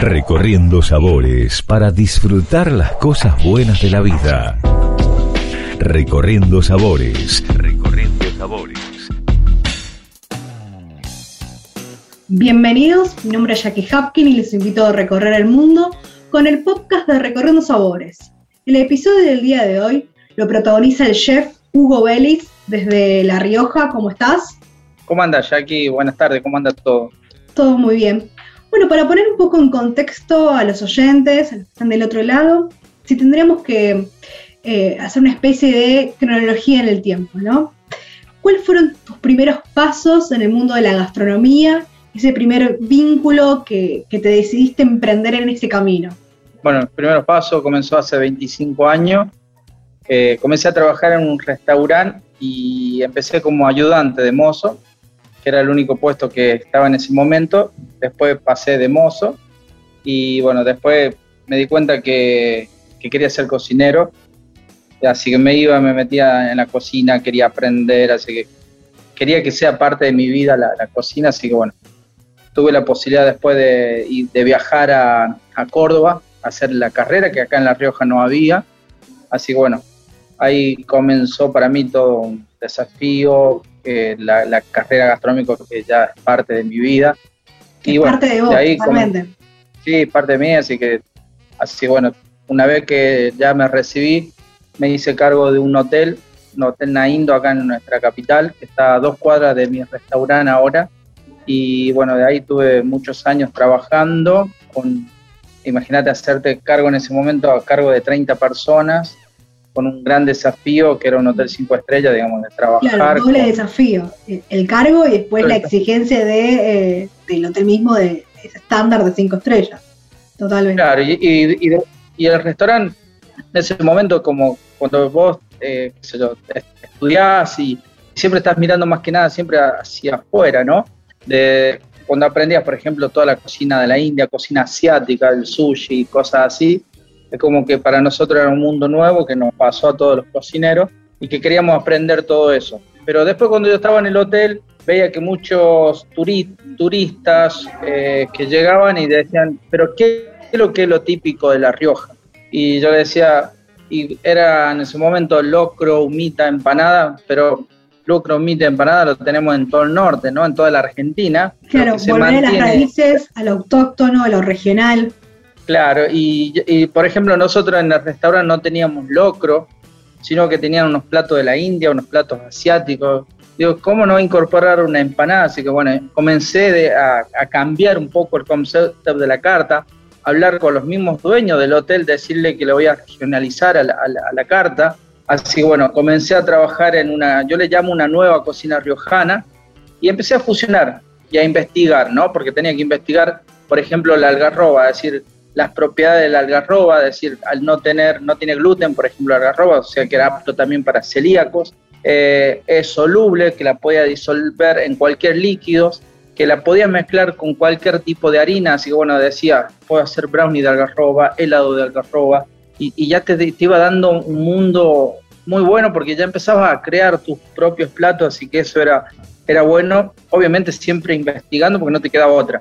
Recorriendo sabores para disfrutar las cosas buenas de la vida. Recorriendo sabores. Recorriendo sabores. Bienvenidos, mi nombre es Jackie Hapkin y les invito a recorrer el mundo con el podcast de Recorriendo Sabores. El episodio del día de hoy lo protagoniza el chef Hugo Vélez desde La Rioja. ¿Cómo estás? ¿Cómo andas, Jackie? Buenas tardes, ¿cómo anda todo? Todo muy bien. Bueno, para poner un poco en contexto a los oyentes, a los que están del otro lado, si tendríamos que eh, hacer una especie de cronología en el tiempo, ¿no? ¿Cuáles fueron tus primeros pasos en el mundo de la gastronomía? Ese primer vínculo que, te decidiste emprender en ese camino. Bueno, el primer paso comenzó hace 25 años. Eh, comencé a trabajar en un restaurante y empecé como ayudante de mozo que era el único puesto que estaba en ese momento. Después pasé de mozo y bueno, después me di cuenta que, quería ser cocinero. Así que me iba, me metía en la cocina, quería aprender, así que quería que sea parte de mi vida la, cocina, así que bueno, tuve la posibilidad después de, de viajar a, a, Córdoba, a hacer la carrera, que acá en La Rioja no había, así que bueno, ahí comenzó para mí todo un desafío, la, carrera gastronómica que ya es parte de mi vida. Y parte de vos, ahí Sí, parte de mí, así que, así bueno, una vez que ya me recibí, me hice cargo de un hotel, un hotel Naindo acá en nuestra capital, que está a dos cuadras de mi restaurante ahora. Y bueno, de ahí tuve muchos años trabajando con, imagínate hacerte cargo en ese momento a cargo de 30 personas, con un gran desafío que era un hotel cinco estrellas, digamos, de trabajar. Claro, doble desafío, el cargo y después la exigencia de, eh, del hotel mismo de ese estándar de cinco estrellas. Totalmente. Claro, y, y, el restaurante, en ese momento, como cuando vos, eh, estudiás y siempre estás mirando más que nada siempre hacia afuera, ¿no? De cuando aprendías, por ejemplo, toda la cocina de la India, cocina asiática, el sushi, cosas así, es como que para nosotros era un mundo nuevo que nos pasó a todos los cocineros y que queríamos aprender todo eso. Pero después cuando yo estaba en el hotel veía que muchos turistas eh, que llegaban y decían, pero ¿qué es lo que es lo típico de La Rioja? Y yo le decía, y era en ese momento locro, humita, empanada, pero locro, humita, empanada lo tenemos en todo el norte, ¿no? En toda la Argentina. Claro, volver a las raíces, a lo autóctono, a lo regional. Claro, y, por ejemplo nosotros en el restaurante no teníamos locro, sino que tenían unos platos de la India, unos platos asiáticos. Digo, ¿cómo no incorporar una empanada? Así que bueno, comencé a, cambiar un poco el concepto de la carta, hablar con los mismos dueños del hotel, decirle que le voy a regionalizar a la, a la carta. Así que bueno, comencé a trabajar en una, yo le llamo una nueva cocina riojana, y empecé a fusionar y a investigar, ¿no? Porque tenía que investigar, por ejemplo, la algarroba, es decir, las propiedades de la algarroba, es decir, al no tener, no tiene gluten, por ejemplo, la algarroba, o sea que era apto también para celíacos, eh, es soluble, que la podía disolver en cualquier líquido, que la podía mezclar con cualquier tipo de harina, así que bueno, decía, puedo hacer brownie de algarroba, helado de algarroba, y, ya te, te, iba dando un mundo muy bueno porque ya empezabas a crear tus propios platos, así que eso era, era bueno, obviamente siempre investigando porque no te quedaba otra.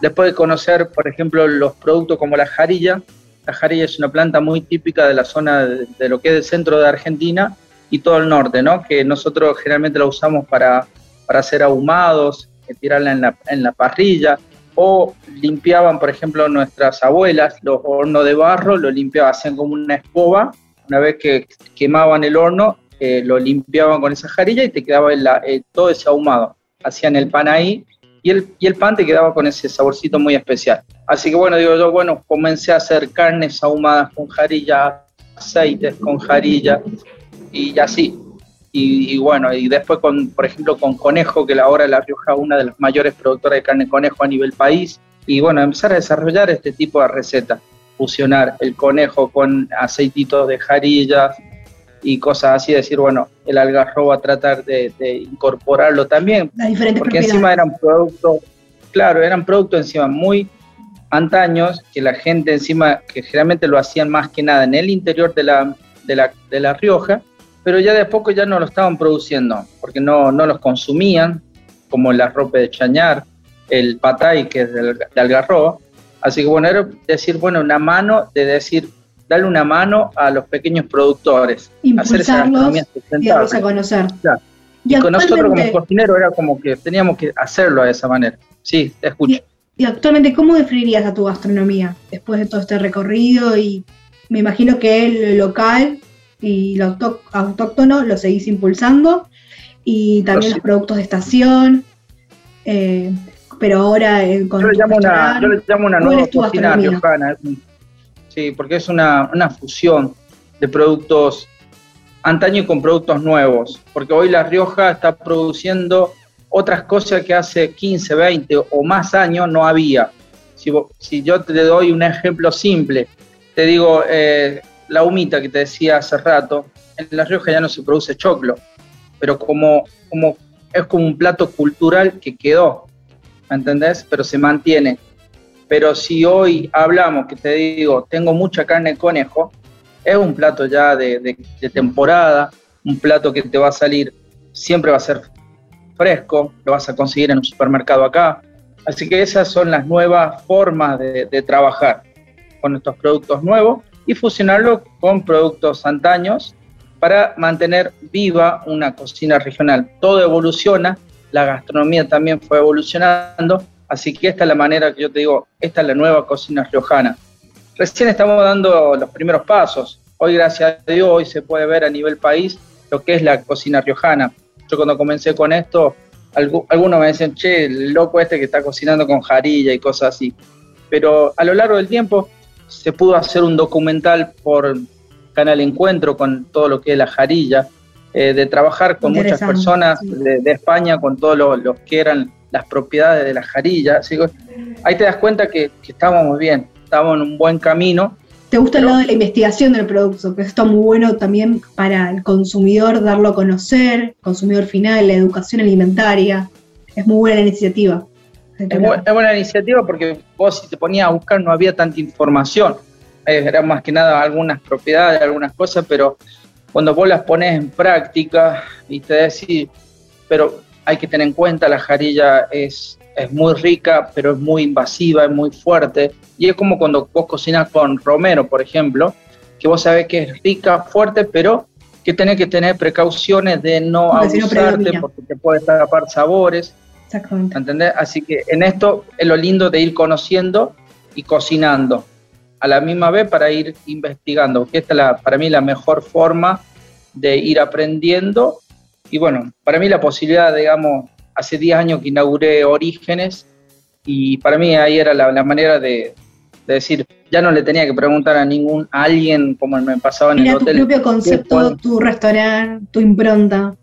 Después de conocer, por ejemplo, los productos como la jarilla, la jarilla es una planta muy típica de la zona de, lo que es el centro de Argentina y todo el norte, ¿no? Que nosotros generalmente la usamos para, para hacer ahumados, eh, tirarla en la, en la parrilla, o limpiaban, por ejemplo, nuestras abuelas los hornos de barro, lo limpiaban, hacían como una escoba, una vez que quemaban el horno, eh, lo limpiaban con esa jarilla y te quedaba eh, todo ese ahumado. Hacían el pan ahí y el, y el pan te quedaba con ese saborcito muy especial. Así que bueno, digo yo, bueno, comencé a hacer carnes ahumadas con jarilla, aceites con jarilla y así. Y, bueno, y después con, por ejemplo, con conejo, que ahora La Rioja es una de las mayores productoras de carne de conejo a nivel país. Y bueno, empezar a desarrollar este tipo de recetas, fusionar el conejo con aceititos de jarilla, y cosas así, decir, bueno, el algarroba tratar de, incorporarlo también, porque encima eran productos, claro, eran productos encima muy antaños, que la gente encima, que generalmente lo hacían más que nada en el interior de la, de la, de la Rioja, pero ya de a poco ya no lo estaban produciendo, porque no, no los consumían, como la ropa de chañar, el patay, que es de algarroba, Así que bueno, era decir, bueno, una mano de decir, darle una mano a los pequeños productores. hacer esa gastronomía y a conocer. Y, con nosotros como cocineros era como que teníamos que hacerlo de esa manera. Sí, te escucho. Y, actualmente, ¿cómo definirías a tu gastronomía después de todo este recorrido? Y me imagino que el local y lo autóctono lo seguís impulsando y también los, productos de estación. Eh, pero ahora eh, con yo, le llamo una, yo le llamo una nueva cocina riojana. Sí, porque es una, una fusión de productos antaño con productos nuevos, porque hoy La Rioja está produciendo otras cosas que hace 15, 20 o más años no había. Si, si yo te doy un ejemplo simple, te digo, eh, la humita que te decía hace rato, en La Rioja ya no se produce choclo, pero como, como es como un plato cultural que quedó, ¿me entendés? Pero se mantiene. Pero si hoy hablamos, que te digo, tengo mucha carne de conejo, es un plato ya de, temporada, un plato que te va a salir, siempre va a ser fresco, lo vas a conseguir en un supermercado acá. Así que esas son las nuevas formas de, trabajar con estos productos nuevos y fusionarlo con productos antaños para mantener viva una cocina regional. Todo evoluciona, la gastronomía también fue evolucionando, así que esta es la manera que yo te digo, esta es la nueva cocina riojana. Recién estamos dando los primeros pasos. Hoy, gracias a Dios, hoy se puede ver a nivel país lo que es la cocina riojana. Yo cuando comencé con esto, algunos me decían, che, el loco este que está cocinando con jarilla y cosas así. Pero a lo largo del tiempo se pudo hacer un documental por Canal Encuentro con todo lo que es la jarilla, eh, de trabajar con muchas personas de, España, con todos los que eran las propiedades de la jarilla. Así que ahí te das cuenta que, que estábamos muy bien, estamos en un buen camino. ¿Te gusta el lado de la investigación del producto? Que está muy bueno también para el consumidor darlo a conocer, consumidor final, la educación alimentaria. Es muy buena la iniciativa. Es, buena iniciativa porque vos si te ponías a buscar no había tanta información. Eh, era más que nada algunas propiedades, algunas cosas, pero cuando vos las pones en práctica y te decís, pero hay que tener en cuenta, la jarilla es es muy rica, pero es muy invasiva, es muy fuerte. Y es como cuando vos cocinas con romero, por ejemplo, que vos sabés que es rica, fuerte, pero que tenés que tener precauciones de no abusarte porque te puede tapar sabores. Exactamente. ¿Entendés? Así que en esto es lo lindo de ir conociendo y cocinando a la misma vez para ir investigando, porque esta es la, para mí la mejor forma de ir aprendiendo. Y bueno, para mí la posibilidad, digamos, hace 10 años que inauguré Orígenes y para mí ahí era la, manera de, decir, ya no le tenía que preguntar a ningún a alguien como me pasaba en el hotel. tu propio concepto, tu restaurante, tu impronta.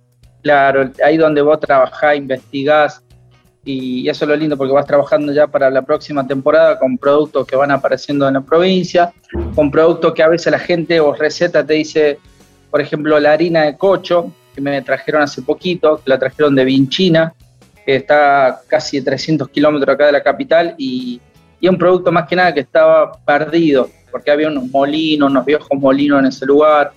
Claro, ahí donde vos trabajás, investigás y eso es lo lindo porque vas trabajando ya para la próxima temporada con productos que van apareciendo en la provincia, con productos que a veces la gente o receta te dice, por ejemplo, la harina de cocho, que me trajeron hace poquito, que la trajeron de Vinchina, que está casi 300 kilómetros acá de la capital y, y un producto más que nada que estaba perdido, porque había unos molinos, unos viejos molinos en ese lugar.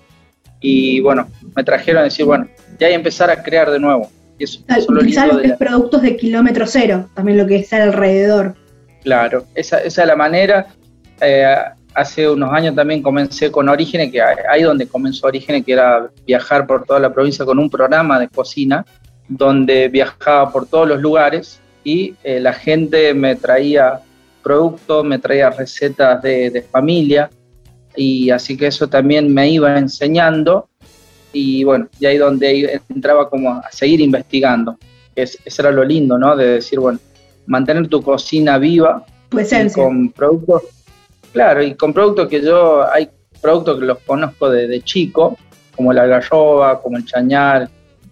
Y bueno, me trajeron a decir, bueno, ya hay que empezar a crear de nuevo. Y eso, los productos de kilómetro cero, también lo que está alrededor. Claro, esa, esa es la manera. Eh, hace unos años también comencé con Orígenes, que ahí donde comenzó Orígenes, que era viajar por toda la provincia con un programa de cocina donde viajaba por todos los lugares y eh, la gente me traía productos, me traía recetas de, familia y así que eso también me iba enseñando y bueno, y ahí donde entraba como a seguir investigando. Es, eso era lo lindo, ¿no? De decir, bueno, mantener tu cocina viva con productos, claro, y con productos que yo, hay productos que los conozco de, chico, como la garroba, como el chañar,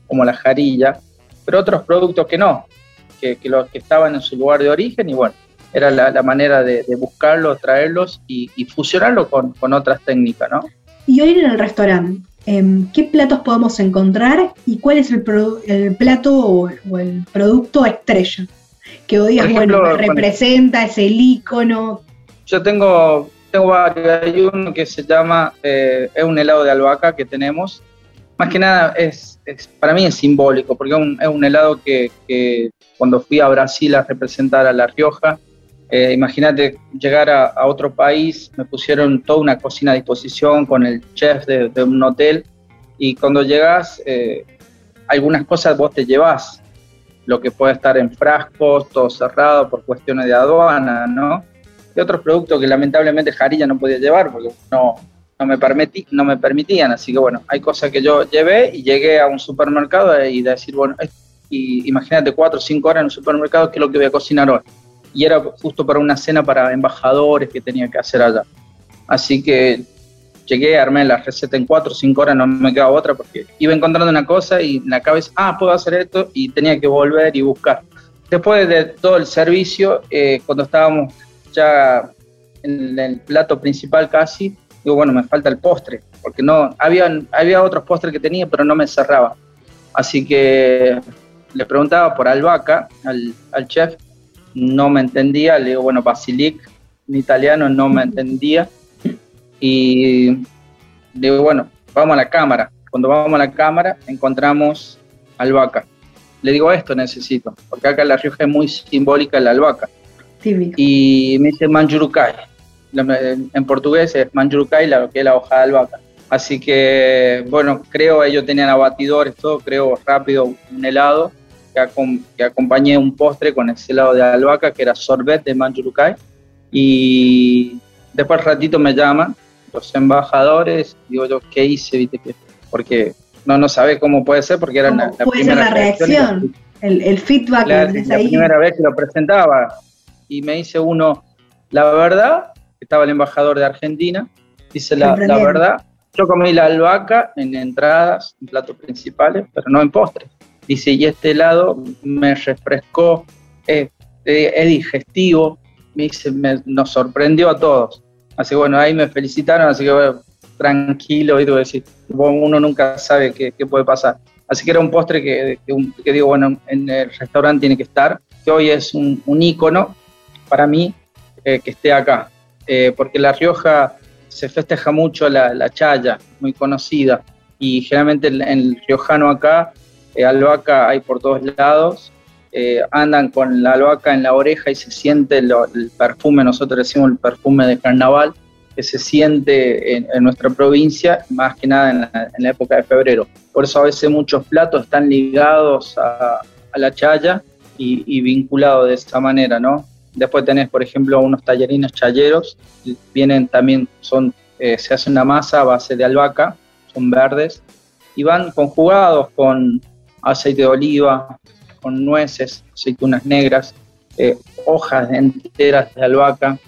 como la jarilla, pero otros productos que no, que, los que estaban en su lugar de origen y bueno, era la, manera de, buscarlos, traerlos y, fusionarlo con, otras técnicas, ¿no? Y hoy en el restaurante, em, ¿qué platos podemos encontrar y cuál es el, el plato o, el producto estrella? Que hoy bueno, representa, es el icono. Yo tengo, tengo varios, hay uno que se llama, eh, es un helado de albahaca que tenemos, más que nada es, para mí es simbólico, porque es un, helado que, cuando fui a Brasil a representar a La Rioja, Eh, imagínate llegar a, otro país, me pusieron toda una cocina a disposición con el chef de, un hotel y cuando llegas, eh, algunas cosas vos te llevas, lo que puede estar en frascos, todo cerrado por cuestiones de aduana, ¿no? Y otros productos que lamentablemente Jarilla no podía llevar porque no, no, me permití, no me permitían. Así que bueno, hay cosas que yo llevé y llegué a un supermercado y decir, bueno, y imagínate cuatro o cinco horas en un supermercado, ¿qué es lo que voy a cocinar hoy? Y era justo para una cena para embajadores que tenía que hacer allá. Así que llegué, armé la receta en cuatro o cinco horas, no me quedaba otra porque iba encontrando una cosa y en la cabeza, ah, puedo hacer esto y tenía que volver y buscar. Después de todo el servicio, eh, cuando estábamos ya en el plato principal casi, digo, bueno, me falta el postre, porque no, había, había otros postres que tenía, pero no me cerraba. Así que le preguntaba por albahaca al, al chef, no me entendía, le digo, bueno, basilic, en italiano no me entendía, y digo, bueno, vamos a la cámara. Cuando vamos a la cámara encontramos albahaca. Le digo, esto necesito, porque acá en La Rioja es muy simbólica la albahaca. Y me dice manjurucay. En portugués es manjurucay, lo que es la hoja de albahaca. Así que, bueno, creo, ellos tenían abatidores, todo, creo rápido un helado que, acompañé un postre con ese helado de albahaca que era sorbet de manjurucay. Y después ratito me llaman los embajadores, digo yo, ¿qué hice? ¿Viste? Porque no, no sabe cómo puede ser, porque era la, primera reacción, el, el, feedback la, la primera vez que lo presentaba. Y me dice uno, la verdad, estaba el embajador de Argentina, dice la, la verdad, yo comí la albahaca en entradas, en platos principales, pero no en postres. Dice, y este helado me refrescó, es, digestivo, me dice, nos sorprendió a todos. Así bueno, ahí me felicitaron, así que bueno, tranquilo, y decir, uno nunca sabe qué, puede pasar. Así que era un postre que, que, digo, bueno, en el restaurante tiene que estar, que hoy es un, un ícono para mí eh, que esté acá, eh, porque La Rioja se festeja mucho la, la chaya, muy conocida, y generalmente en el riojano acá eh, albahaca hay por todos lados, eh, andan con la albahaca en la oreja y se siente el perfume, nosotros decimos el perfume de carnaval, que se siente en, nuestra provincia, más que nada en la, época de febrero. Por eso a veces muchos platos están ligados a, la chaya y, vinculados de esta manera, ¿no? Después tenés, por ejemplo, unos tallarines chayeros, vienen también, son, eh, se hace una masa a base de albahaca, son verdes, y van conjugados con aceite de oliva, con nueces, aceitunas negras, eh, hojas enteras de albahaca,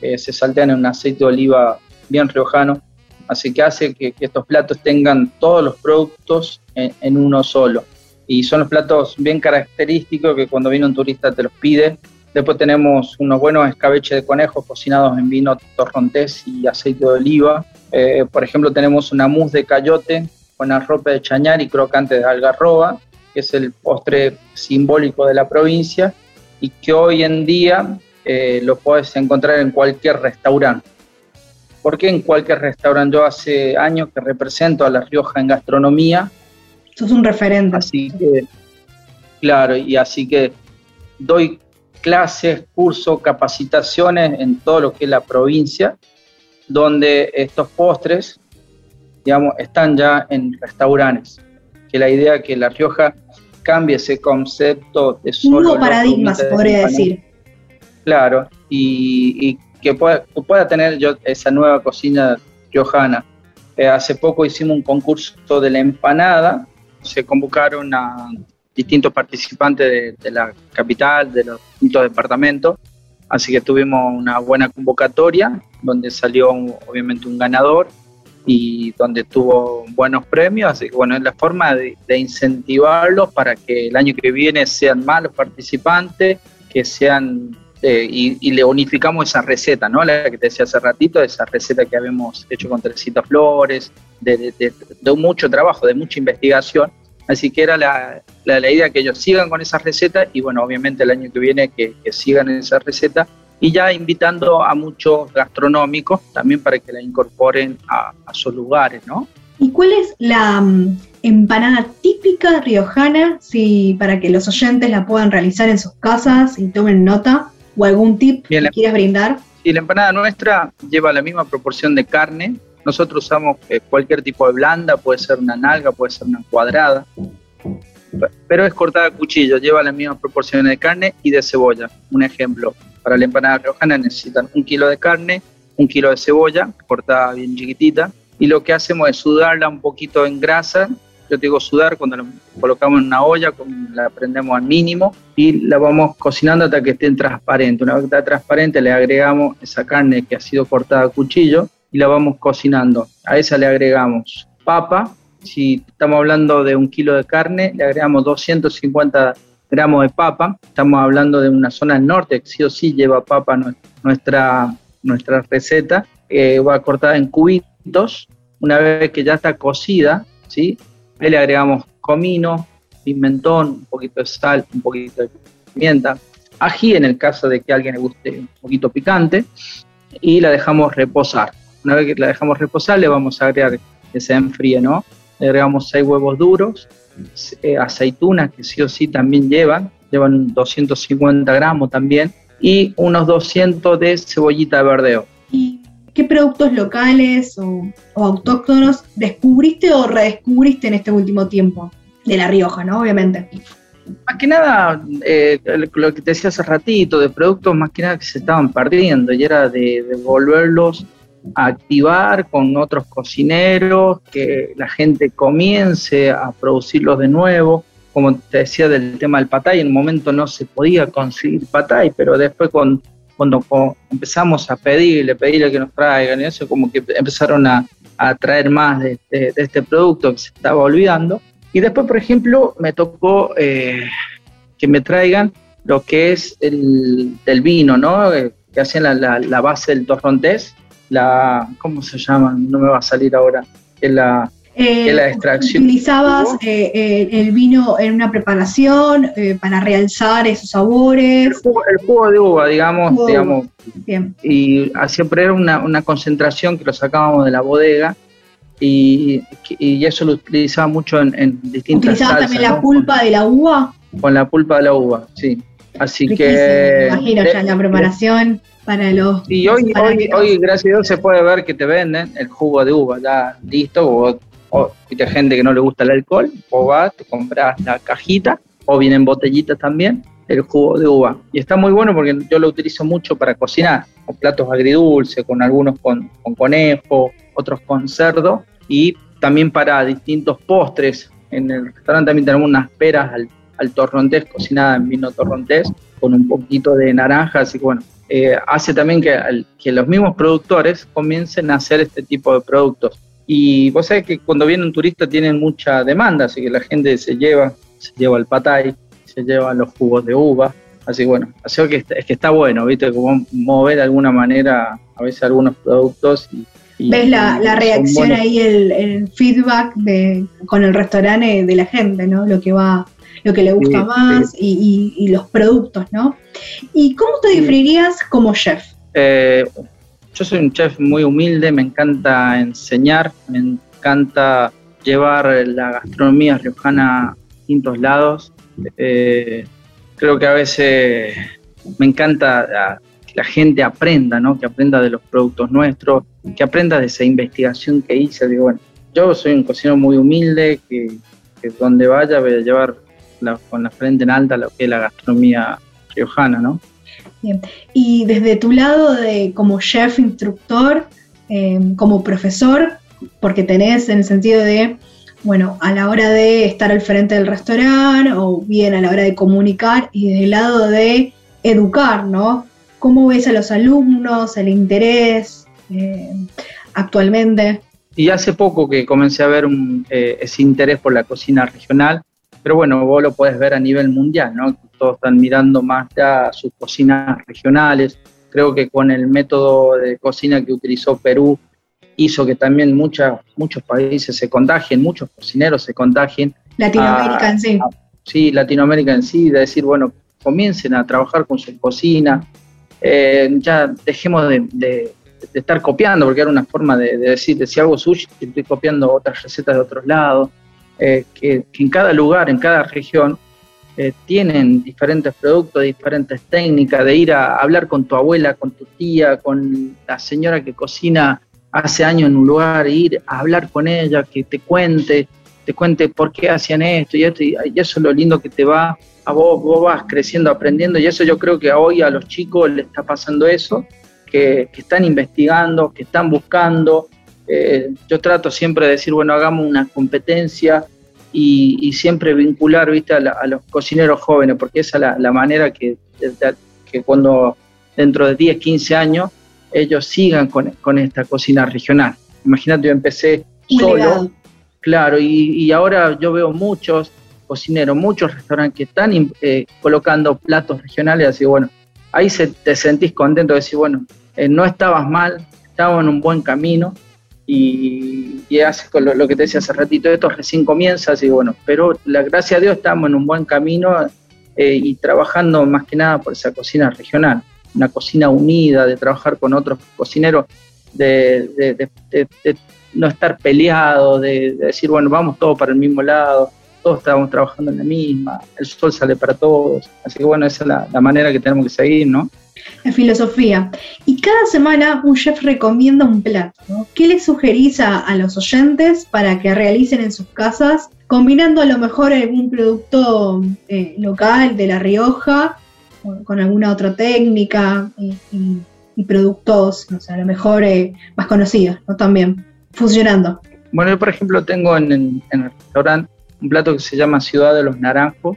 eh, se saltean en un aceite de oliva bien riojano, así que hace que, estos platos tengan todos los productos en, uno solo. Y son los platos bien característicos que cuando viene un turista te los pide. Después tenemos unos buenos escabeches de conejo cocinados en vino torrontés y aceite de oliva. Eh, por ejemplo, tenemos una mousse de cayote con arrope de chañar y crocante de algarroba que es el postre simbólico de la provincia y que hoy en día eh, lo puedes encontrar en cualquier restaurante. ¿Por qué en cualquier restaurante? Yo hace años que represento a La Rioja en gastronomía. Sos un referente. Así que, claro, y así que doy clases, cursos, capacitaciones en todo lo que es la provincia, donde estos postres, digamos, están ya en restaurantes. Que la idea es que La Rioja cambie ese concepto de solo... Un nuevo paradigma, se podría decir. Claro, y, que, pueda, pueda, tener yo esa nueva cocina riojana. Eh, hace poco hicimos un concurso de la empanada, se convocaron a distintos participantes de, la capital, de los distintos departamentos, así que tuvimos una buena convocatoria donde salió obviamente un ganador y donde tuvo buenos premios, así que bueno, es la forma de, incentivarlos para que el año que viene sean más los participantes, que sean, eh, y, le unificamos esa receta, ¿no? La que te decía hace ratito, esa receta que habíamos hecho con Teresita Flores, de, de, mucho trabajo, de mucha investigación, así que era la, la, idea que ellos sigan con esa receta y bueno, obviamente el año que viene que, que sigan esa receta y ya invitando a muchos gastronómicos también para que la incorporen a, sus lugares, ¿no? ¿Y cuál es la mm, empanada típica riojana, si, para que los oyentes la puedan realizar en sus casas y tomen nota? o algún tip que quieras brindar. Sí, la empanada nuestra lleva la misma proporción de carne. Nosotros usamos eh, cualquier tipo de blanda, puede ser una nalga, puede ser una cuadrada, pero es cortada a cuchillo, lleva la misma proporción de carne y de cebolla. Un ejemplo, para la empanada riojana necesitan un kilo de carne, un kilo de cebolla, cortada bien chiquitita, y lo que hacemos es sudarla un poquito en grasa yo digo sudar cuando la colocamos en una olla, la prendemos al mínimo y la vamos cocinando hasta que esté transparente. Una vez que está transparente le agregamos esa carne que ha sido cortada a cuchillo y la vamos cocinando. A esa le agregamos papa, si estamos hablando de un kilo de carne, le agregamos 250 gramos de papa. Estamos hablando de una zona del norte que sí o sí lleva papa nuestra, nuestra receta. Va cortada en cubitos. Una vez que ya está cocida, ¿sí? Le agregamos comino, pimentón, un poquito de sal, un poquito de pimienta, ají en el caso de que a alguien le guste un poquito picante, y la dejamos reposar. Una vez que la dejamos reposar, le vamos a agregar que se enfríe, ¿no? Le agregamos seis huevos duros, eh, aceitunas que sí o sí también llevan, llevan 250 gramos también, y unos 200 de cebollita de verdeo. ¿Qué productos locales o, autóctonos descubriste o redescubriste en este último tiempo? De La Rioja, ¿no? Obviamente. Más que nada, eh, lo que te decía hace ratito, de productos más que nada que se estaban perdiendo y era de, de volverlos a activar con otros cocineros, que la gente comience a producirlos de nuevo. Como te decía del tema del patay, en un momento no se podía conseguir patay, pero después con cuando empezamos a pedirle, pedirle que nos traigan y eso, como que empezaron a, a traer más de, este producto que se estaba olvidando. Y después, por ejemplo, me tocó eh, que me traigan lo que es el, vino, ¿no? Eh, que hacían la, la, base del torrontés, la, ¿cómo se llama? No me va a salir ahora. Es la, eh, la extracción. ¿Utilizabas eh, eh, el vino en una preparación para realzar esos sabores? El jugo, de uva, digamos, digamos. Y siempre era una, una, concentración que lo sacábamos de la bodega y, y eso lo utilizaba mucho en, en distintas ¿Utilizabas también la pulpa de la uva? Con la pulpa de la uva, sí. Así que... imagino ya la preparación para los... Y hoy, hoy, hoy, gracias a Dios, se puede ver que te venden el jugo de uva ya listo, o o hay gente que no le gusta el alcohol, o vas, te compras la cajita, o vienen botellitas también, el jugo de uva. Y está muy bueno porque yo lo utilizo mucho para cocinar, con platos agridulces, con algunos con, conejo, otros con cerdo, y también para distintos postres. En el restaurante también tenemos unas peras al, al torrontés, cocinadas en vino torrontés, con un poquito de naranja, así que bueno, eh, hace también que, que los mismos productores comiencen a hacer este tipo de productos y vos sabés que cuando viene un turista tienen mucha demanda, así que la gente se lleva, se lleva el patay, se lleva los jugos de uva. Así que bueno, así que es que está bueno, ¿viste? Como mover de alguna manera a veces algunos productos y, ¿Ves la, reacción ahí, el, feedback de, con el restaurante de la gente, ¿no? Lo que va, lo que le gusta más Y, los productos, ¿no? ¿Y cómo te definirías como chef? Eh, yo soy un chef muy humilde, me encanta enseñar, me encanta llevar la gastronomía riojana a distintos lados. Eh, creo que a veces me encanta que la gente aprenda, ¿no? que aprenda de los productos nuestros, que aprenda de esa investigación que hice. Digo, bueno, yo soy un cocinero muy humilde, que, donde vaya voy a llevar con la frente en alta lo que es la gastronomía riojana, ¿no? Y desde tu lado de como chef instructor, eh, como profesor, porque tenés en el sentido de, bueno, a la hora de estar al frente del restaurante o bien a la hora de comunicar y desde el lado de educar, ¿no? ¿Cómo ves a los alumnos, el interés eh, actualmente? Y hace poco que comencé a ver eh, ese interés por la cocina regional, pero bueno, vos lo puedes ver a nivel mundial, ¿no? todos están mirando más ya sus cocinas regionales. Creo que con el método de cocina que utilizó Perú hizo que también muchos países se contagien, muchos cocineros se contagien. Latinoamérica en sí. sí, Latinoamérica en sí, de decir, bueno, comiencen a trabajar con su cocina, eh, ya dejemos de, estar copiando, porque era una forma de, decir, si hago sushi, estoy copiando otras recetas de otros lados, eh, que en cada lugar, en cada región, eh, tienen diferentes productos, diferentes técnicas, de ir a hablar con tu abuela, con tu tía, con la señora que cocina hace años en un lugar, ir a hablar con ella, que te cuente, te cuente por qué hacían esto y esto, y eso es lo lindo que te va, a vos, vos vas creciendo, aprendiendo, y eso yo creo que hoy a los chicos les está pasando eso, que, están investigando, que están buscando. Eh, yo trato siempre de decir, bueno, hagamos una competencia y, siempre vincular ¿viste? A, los cocineros jóvenes, porque esa es la, manera que, que cuando dentro de 10, 15 años ellos sigan con, esta cocina regional. Imagínate, yo empecé solo, claro, y, ahora yo veo muchos cocineros, muchos restaurantes que están eh, colocando platos regionales, así bueno, ahí se, te sentís contento de decir, bueno, eh, no estabas mal, estábamos en un buen camino y, y hace con lo, que te decía hace ratito, esto recién comienza, así bueno, pero la gracia a Dios estamos en un buen camino eh, y trabajando más que nada por esa cocina regional una cocina unida, de trabajar con otros cocineros, de, no estar peleados, de, decir, bueno, vamos todos para el mismo lado, todos estamos trabajando en la misma, el sol sale para todos. Así que bueno, esa es la, manera que tenemos que seguir, ¿no? La filosofía. Y cada semana un chef recomienda un plato. ¿Qué le sugerís a, los oyentes para que realicen en sus casas, combinando a lo mejor algún producto eh, local de La Rioja con, alguna otra técnica y, productos, no sé, a lo mejor eh, más conocidos, ¿no? También funcionando. Bueno, yo por ejemplo tengo en, el restaurante un plato que se llama Ciudad de los Naranjos.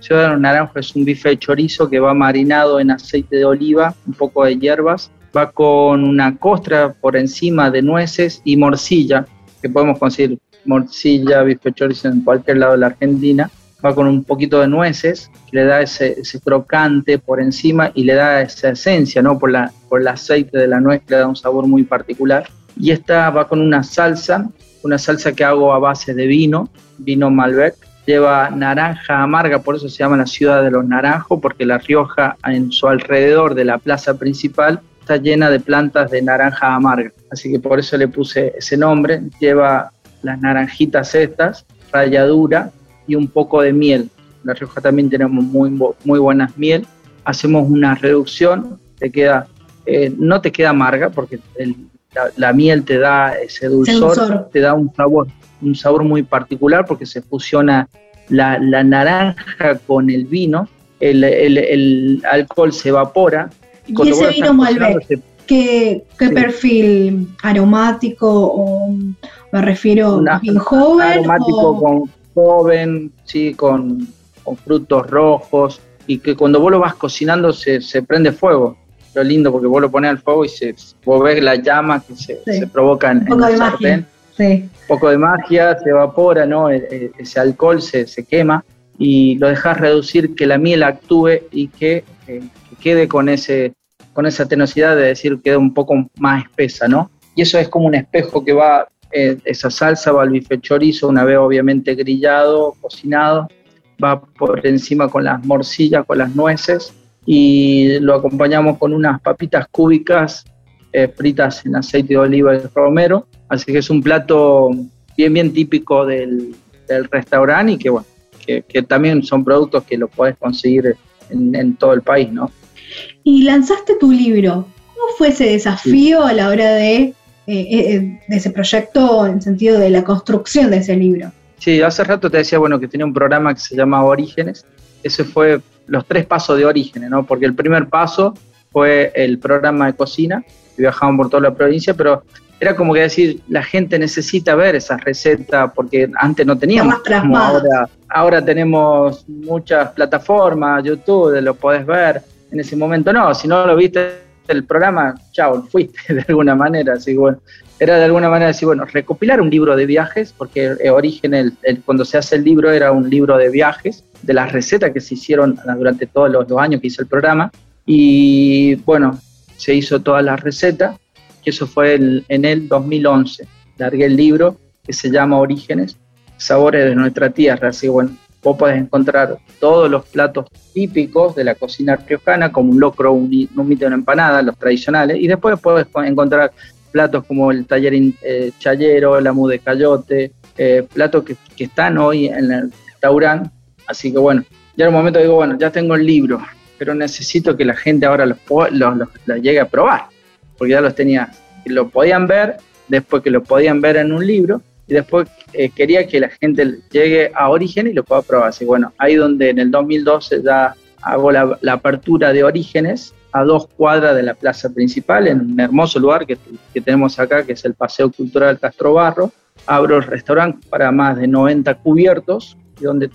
Ciudad de los Naranjos es un bife de chorizo que va marinado en aceite de oliva, un poco de hierbas, va con una costra por encima de nueces y morcilla, que podemos conseguir morcilla, bife de chorizo en cualquier lado de la Argentina va con un poquito de nueces, le da ese, crocante por encima y le da esa esencia, ¿no? Por, la, por el aceite de la nuez que le da un sabor muy particular. Y esta va con una salsa, una salsa que hago a base de vino, vino Malbec. Lleva naranja amarga, por eso se llama la ciudad de los naranjos, porque La Rioja, en su alrededor de la plaza principal, está llena de plantas de naranja amarga. Así que por eso le puse ese nombre. Lleva las naranjitas estas, ralladura, y un poco de miel. La Rioja también tenemos muy, muy buenas miel. Hacemos una reducción, te queda, eh, no te queda amarga porque la, miel te da ese dulzor, te da un sabor, un sabor muy particular porque se fusiona la, naranja con el vino, el, alcohol se evapora. ¿Y, ese vino Malbec? ¿Qué, perfil aromático o me refiero a bien joven? Aromático con joven, ¿sí? con, frutos rojos, y que cuando vos lo vas cocinando se, prende fuego. Lo lindo porque vos lo pones al fuego y se, vos ves la llama que se, provoca en, el sartén. Un poco de magia, se evapora, ¿no? E, e, ese alcohol se, quema y lo dejas reducir, que la miel actúe y que, eh, quede con, ese, con esa tenosidad de decir, queda un poco más espesa, ¿no? Y eso es como un espejo que va eh, esa salsa va al bife chorizo, una vez obviamente grillado, cocinado, va por encima con las morcillas, con las nueces y lo acompañamos con unas papitas cúbicas eh, fritas en aceite de oliva y romero. Así que es un plato bien, bien típico del, restaurante y que, bueno, que, también son productos que lo puedes conseguir en, todo el país, ¿no? Y lanzaste tu libro. ¿Cómo fue ese desafío a la hora de eh, eh, de ese proyecto en sentido de la construcción de ese libro. Sí, hace rato te decía, bueno, que tenía un programa que se llama Orígenes. Ese fue los tres pasos de Orígenes, ¿no? Porque el primer paso fue el programa de cocina, que viajaban por toda la provincia, pero era como que decir, la gente necesita ver esas recetas, porque antes no teníamos, como ahora, ahora tenemos muchas plataformas, YouTube, lo podés ver, en ese momento no, si no lo viste el programa, chao, fuiste de alguna manera. Así bueno, era de alguna manera decir, bueno, recopilar un libro de viajes, porque origen, el, cuando se hace el libro, era un libro de viajes, de las recetas que se hicieron durante todos los, años que hice el programa. Y bueno, se hizo todas las recetas, que eso fue en el 2011. Largué el libro que se llama Orígenes, Sabores de nuestra tierra. Así bueno, vos podés encontrar todos los platos típicos de la cocina riojana, como un locro, un, mito una empanada, los tradicionales, y después podés encontrar platos como el taller eh, chayero, la mude cayote, eh, platos que, están hoy en el restaurante, así que bueno, ya en un momento digo, bueno, ya tengo el libro, pero necesito que la gente ahora los, los, llegue a probar, porque ya los tenía, lo podían ver, después que lo podían ver en un libro, y después eh, quería que la gente llegue a Origen y lo pueda probar. Así bueno, ahí donde en el 2012 ya hago la, apertura de Orígenes a dos cuadras de la plaza principal, en un hermoso lugar que, que tenemos acá, que es el Paseo Cultural Castro Barro. Abro el restaurante para más de 90 cubiertos, donde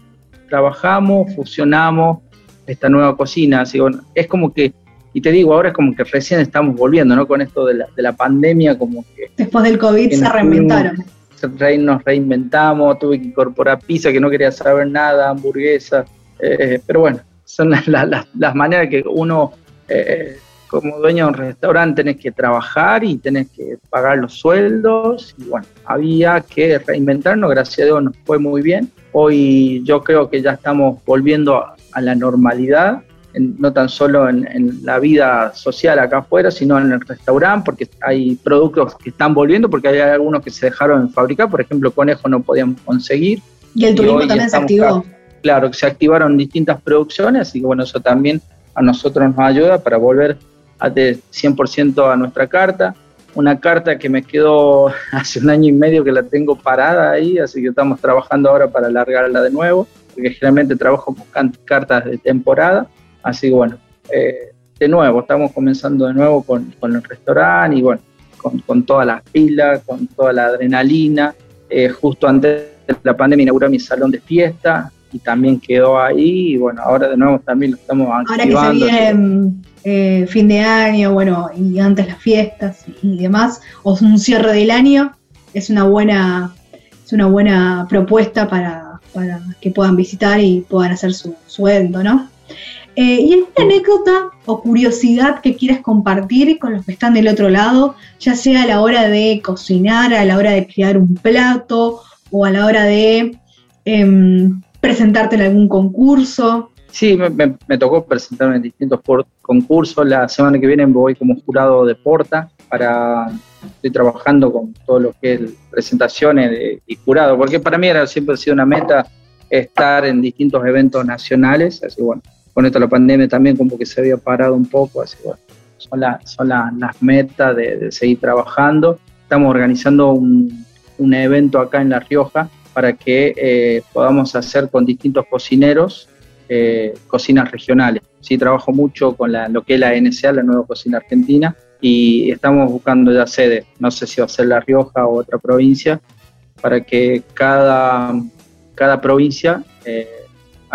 trabajamos, fusionamos esta nueva cocina. Así, bueno, es como que, y te digo, ahora es como que recién estamos volviendo, ¿no? Con esto de la, de la pandemia, como que... Después del COVID se reinventaron. Nos reinventamos, tuve que incorporar pizza que no quería saber nada, hamburguesa, eh, pero bueno, son las, maneras que uno, eh, como dueño de un restaurante, tenés que trabajar y tenés que pagar los sueldos. Y bueno, había que reinventarnos, gracias a Dios nos fue muy bien. Hoy yo creo que ya estamos volviendo a, la normalidad, no tan solo en, la vida social acá afuera, sino en el restaurante, porque hay productos que están volviendo, porque hay algunos que se dejaron de fabricar, por ejemplo, conejo no podíamos conseguir. Y el turismo también se activó. Claro, que se activaron distintas producciones, así que bueno, eso también a nosotros nos ayuda para volver a de 100% a nuestra carta una carta que me quedó hace un año y medio que la tengo parada ahí, así que estamos trabajando ahora para alargarla de nuevo, porque generalmente trabajo con cartas de temporada, así que bueno, eh, de nuevo, estamos comenzando de nuevo con, con el restaurante y bueno, con, con, todas las pilas, con toda la adrenalina. Eh, justo antes de la pandemia inauguré mi salón de fiesta y también quedó ahí y bueno, ahora de nuevo también lo estamos activando. Ahora que se viene eh, fin de año, bueno, y antes las fiestas y demás, o un cierre del año, es una buena, es una buena propuesta para, que puedan visitar y puedan hacer su, sueldo, ¿no? Eh, ¿Y alguna anécdota o curiosidad que quieras compartir con los que están del otro lado, ya sea a la hora de cocinar, a la hora de crear un plato o a la hora de em, presentarte en algún concurso? Sí, me, tocó presentarme en distintos concursos. La semana que viene voy como jurado de Porta para estoy trabajando con todo lo que es presentaciones y jurado, porque para mí era siempre ha sido una meta estar en distintos eventos nacionales, así bueno, con esto la pandemia también como que se había parado un poco, así bueno, son, las metas de, seguir trabajando. Estamos organizando un, evento acá en La Rioja para que eh, podamos hacer con distintos cocineros eh, cocinas regionales. Sí, trabajo mucho con la, lo que es la NSA, la nueva cocina argentina, y estamos buscando ya sede, no sé si va a ser La Rioja o otra provincia, para que cada, cada provincia eh,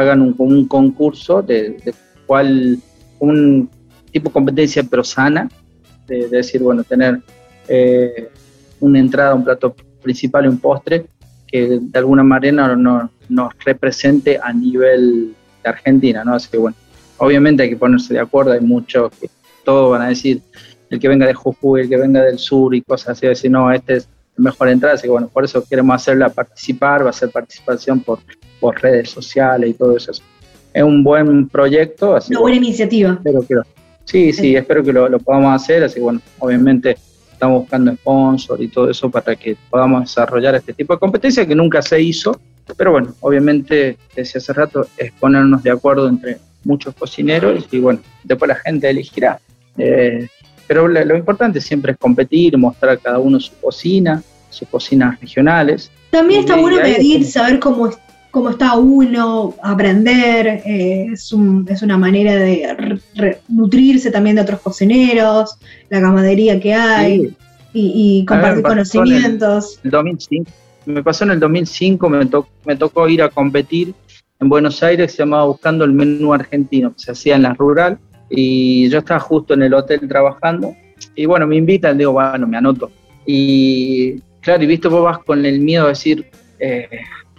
hagan un, un concurso de, de cuál, un tipo de competencia pero sana, de, decir, bueno, tener eh, una entrada, un plato principal y un postre que de alguna manera nos, nos represente a nivel de Argentina, ¿no? Así que bueno, obviamente hay que ponerse de acuerdo, hay muchos que todos van a decir, el que venga de Jujuy, el que venga del sur y cosas así, decir, no, este es mejor entrada, así que bueno, por eso queremos hacerla participar, va a ser participación por, por redes sociales y todo eso. Es un buen proyecto. Así Una buena iniciativa. Espero que sí, sí, espero que lo, lo podamos hacer, así bueno, obviamente estamos buscando sponsor y todo eso para que podamos desarrollar este tipo de competencia que nunca se hizo, pero bueno, obviamente, desde hace rato, es ponernos de acuerdo entre muchos cocineros y bueno, después la gente elegirá. Eh, pero lo, importante siempre es competir, mostrar cada uno su cocina, sus cocinas regionales. También está bueno medir, saber cómo, cómo está uno, aprender, eh, es, es, una manera de nutrirse también de otros cocineros, la camadería que hay. Y, compartir conocimientos. El, 2005, me pasó en el 2005, me, me tocó ir a competir en Buenos Aires, se llamaba Buscando el Menú Argentino, que se hacía en la rural, y yo estaba justo en el hotel trabajando, y bueno, me invitan, digo, bueno, me anoto. Y claro, y viste, vos vas con el miedo de decir, eh,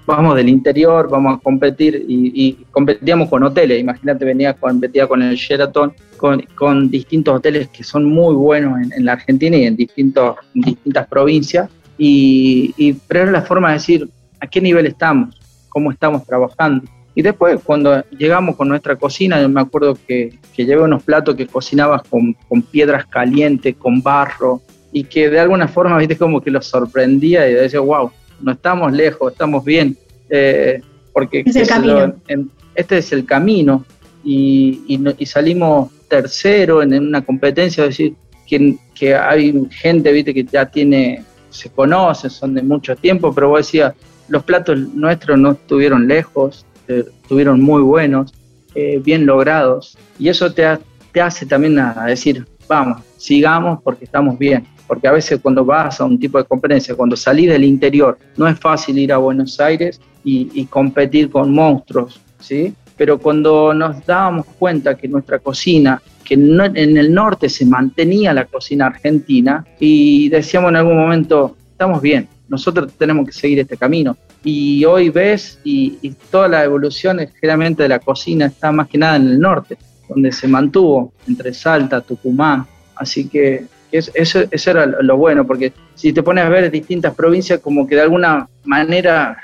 vamos del interior, vamos a competir, y, competíamos con hoteles, imagínate, venía, competía con el Sheraton, con, con, distintos hoteles que son muy buenos en, en la Argentina y en, distintos, en distintas provincias, y, pero era la forma de decir a qué nivel estamos, cómo estamos trabajando. Y después, cuando llegamos con nuestra cocina, yo me acuerdo que, que llevé unos platos que cocinabas con, con, piedras calientes, con barro, y que de alguna forma, viste, como que los sorprendía y decía, wow, no estamos lejos, estamos bien. Eh, porque es el camino. este es el camino y, salimos tercero en, una competencia, es decir, que, que, hay gente, viste, que ya tiene, se conoce, son de mucho tiempo, pero vos decías, los platos nuestros no estuvieron lejos, eh, estuvieron muy buenos, eh, bien logrados, y eso te, te hace también a decir, vamos, sigamos porque estamos bien porque a veces cuando vas a un tipo de competencia, cuando salís del interior, no es fácil ir a Buenos Aires y, competir con monstruos, ¿sí? Pero cuando nos dábamos cuenta que nuestra cocina, que en el norte se mantenía la cocina argentina y decíamos en algún momento, estamos bien, nosotros tenemos que seguir este camino. Y hoy ves y, y toda la evolución generalmente de la cocina está más que nada en el norte, donde se mantuvo entre Salta, Tucumán. Así que eso, eso era lo bueno, porque si te pones a ver distintas provincias, como que de alguna manera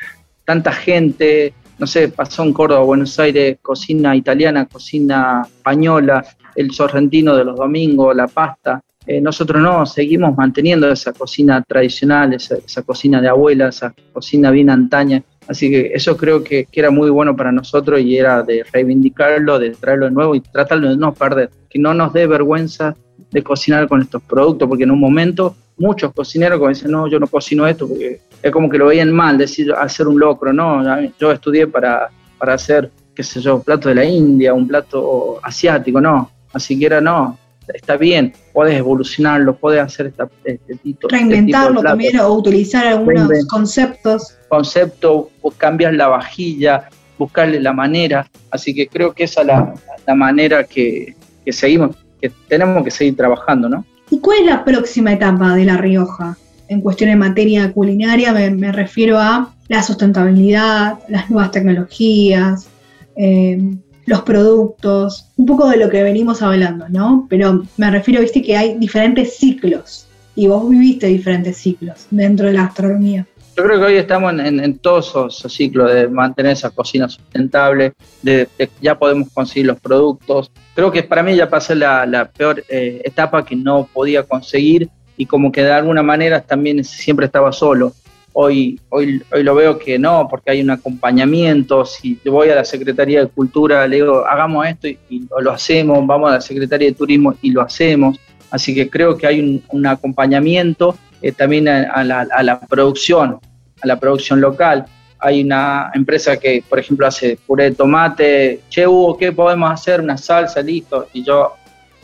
tanta gente, no sé, pasó en Córdoba, Buenos Aires, cocina italiana, cocina española, el sorrentino de los domingos, la pasta. Eh, nosotros no, seguimos manteniendo esa cocina tradicional, esa, cocina de abuela, esa cocina bien antaña. Así que eso creo que, que, era muy bueno para nosotros y era de reivindicarlo, de traerlo de nuevo y tratarlo de no perder, que no nos dé vergüenza de cocinar con estos productos, porque en un momento muchos cocineros como dicen, no, yo no cocino esto, porque es como que lo veían mal, decir, hacer un locro, no, yo estudié para, para hacer, qué sé yo, un plato de la India, un plato asiático, no, así que era, no, está bien, puedes evolucionarlo, puedes hacer esta, este, tipo Reinventarlo también o utilizar algunos conceptos. Conceptos, cambiar la vajilla, buscarle la manera, así que creo que esa es la, la manera que, que seguimos que tenemos que seguir trabajando, ¿no? ¿Y cuál es la próxima etapa de La Rioja? En cuestión de materia culinaria me, refiero a la sustentabilidad, las nuevas tecnologías, eh, los productos, un poco de lo que venimos hablando, ¿no? Pero me refiero, viste, que hay diferentes ciclos y vos viviste diferentes ciclos dentro de la astronomía. Yo creo que hoy estamos en, todos esos, ciclos de mantener esa cocina sustentable, de, ya podemos conseguir los productos. Creo que para mí ya pasé la, la peor eh, etapa que no podía conseguir y como que de alguna manera también siempre estaba solo. Hoy, hoy, hoy lo veo que no, porque hay un acompañamiento. Si voy a la Secretaría de Cultura, le digo, hagamos esto y, lo hacemos, vamos a la Secretaría de Turismo y lo hacemos. Así que creo que hay un, acompañamiento eh, también a, la, a, la, producción a la producción local. Hay una empresa que, por ejemplo, hace puré de tomate. Che, Hugo, ¿qué podemos hacer? Una salsa, listo. Y yo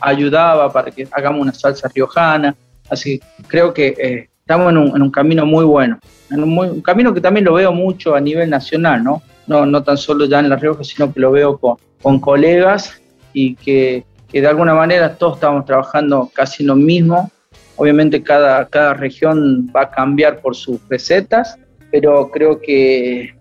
ayudaba para que hagamos una salsa riojana. Así creo que eh, estamos en un, camino muy bueno. En un, camino que también lo veo mucho a nivel nacional, ¿no? No, no tan solo ya en La Rioja, sino que lo veo con, con colegas y que, que, de alguna manera todos estamos trabajando casi lo mismo. Obviamente cada, cada región va a cambiar por sus recetas, pero creo que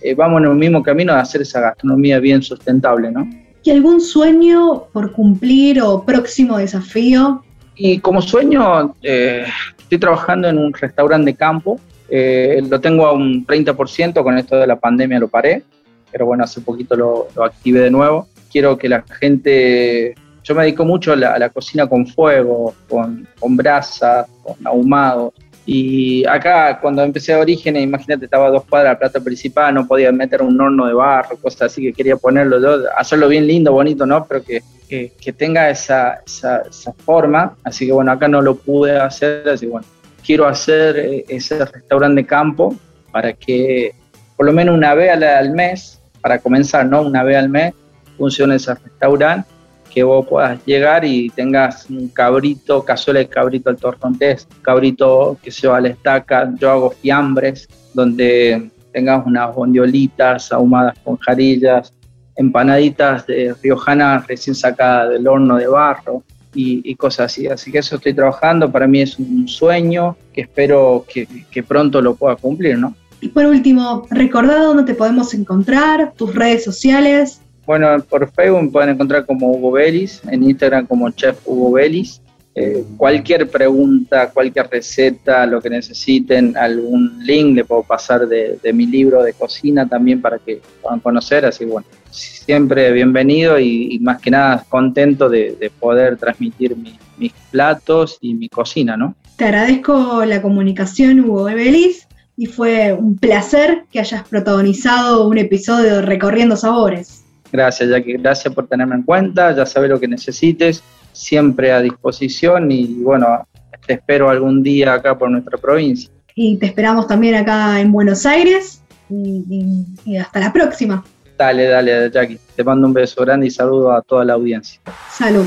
eh, vamos en el mismo camino de hacer esa gastronomía bien sustentable, ¿no? ¿Y algún sueño por cumplir o próximo desafío? Y como sueño, eh, estoy trabajando en un restaurante de campo, eh, lo tengo a un 30%, con esto de la pandemia lo paré, pero bueno, hace poquito lo, activé de nuevo. Quiero que la gente, yo me dedico mucho a la, cocina con fuego, con, con brasa, con ahumado, y acá, cuando empecé a Orígenes, imagínate, estaba dos cuadras del plato principal, no podía meter un horno de barro, cosas así que quería ponerlo hacerlo bien lindo, bonito, ¿no? Pero que, que, tenga esa, esa, forma. Así que bueno, acá no lo pude hacer, así que bueno, quiero hacer eh, ese restaurante de campo para que por lo menos una vez al mes, para comenzar, ¿no? Una vez al mes funcione ese restaurante que vos puedas llegar y tengas un cabrito, cazuela de cabrito al torrontés, cabrito que se va a la estaca, yo hago fiambres, donde tengas unas bondiolitas ahumadas con jarillas, empanaditas de riojana recién sacadas del horno de barro y, cosas así. Así que eso estoy trabajando, para mí es un sueño que espero que, que pronto lo pueda cumplir, ¿no? Y por último, recordá dónde te podemos encontrar, tus redes sociales, bueno, por Facebook me pueden encontrar como Hugo Belis, en Instagram como Chef Hugo Belis. Eh, cualquier pregunta, cualquier receta, lo que necesiten, algún link le puedo pasar de, mi libro de cocina también para que puedan conocer. Así bueno, siempre bienvenido y, más que nada contento de, poder transmitir mis platos y mi cocina, ¿no? Te agradezco la comunicación, Hugo Belis, y fue un placer que hayas protagonizado un episodio Recorriendo Sabores. Gracias, Jackie. Gracias por tenerme en cuenta. Ya sabes lo que necesites. Siempre a disposición y bueno, te espero algún día acá por nuestra provincia. Y te esperamos también acá en Buenos Aires y, y hasta la próxima. Dale, dale, Jackie. Te mando un beso grande y saludo a toda la audiencia. Salud.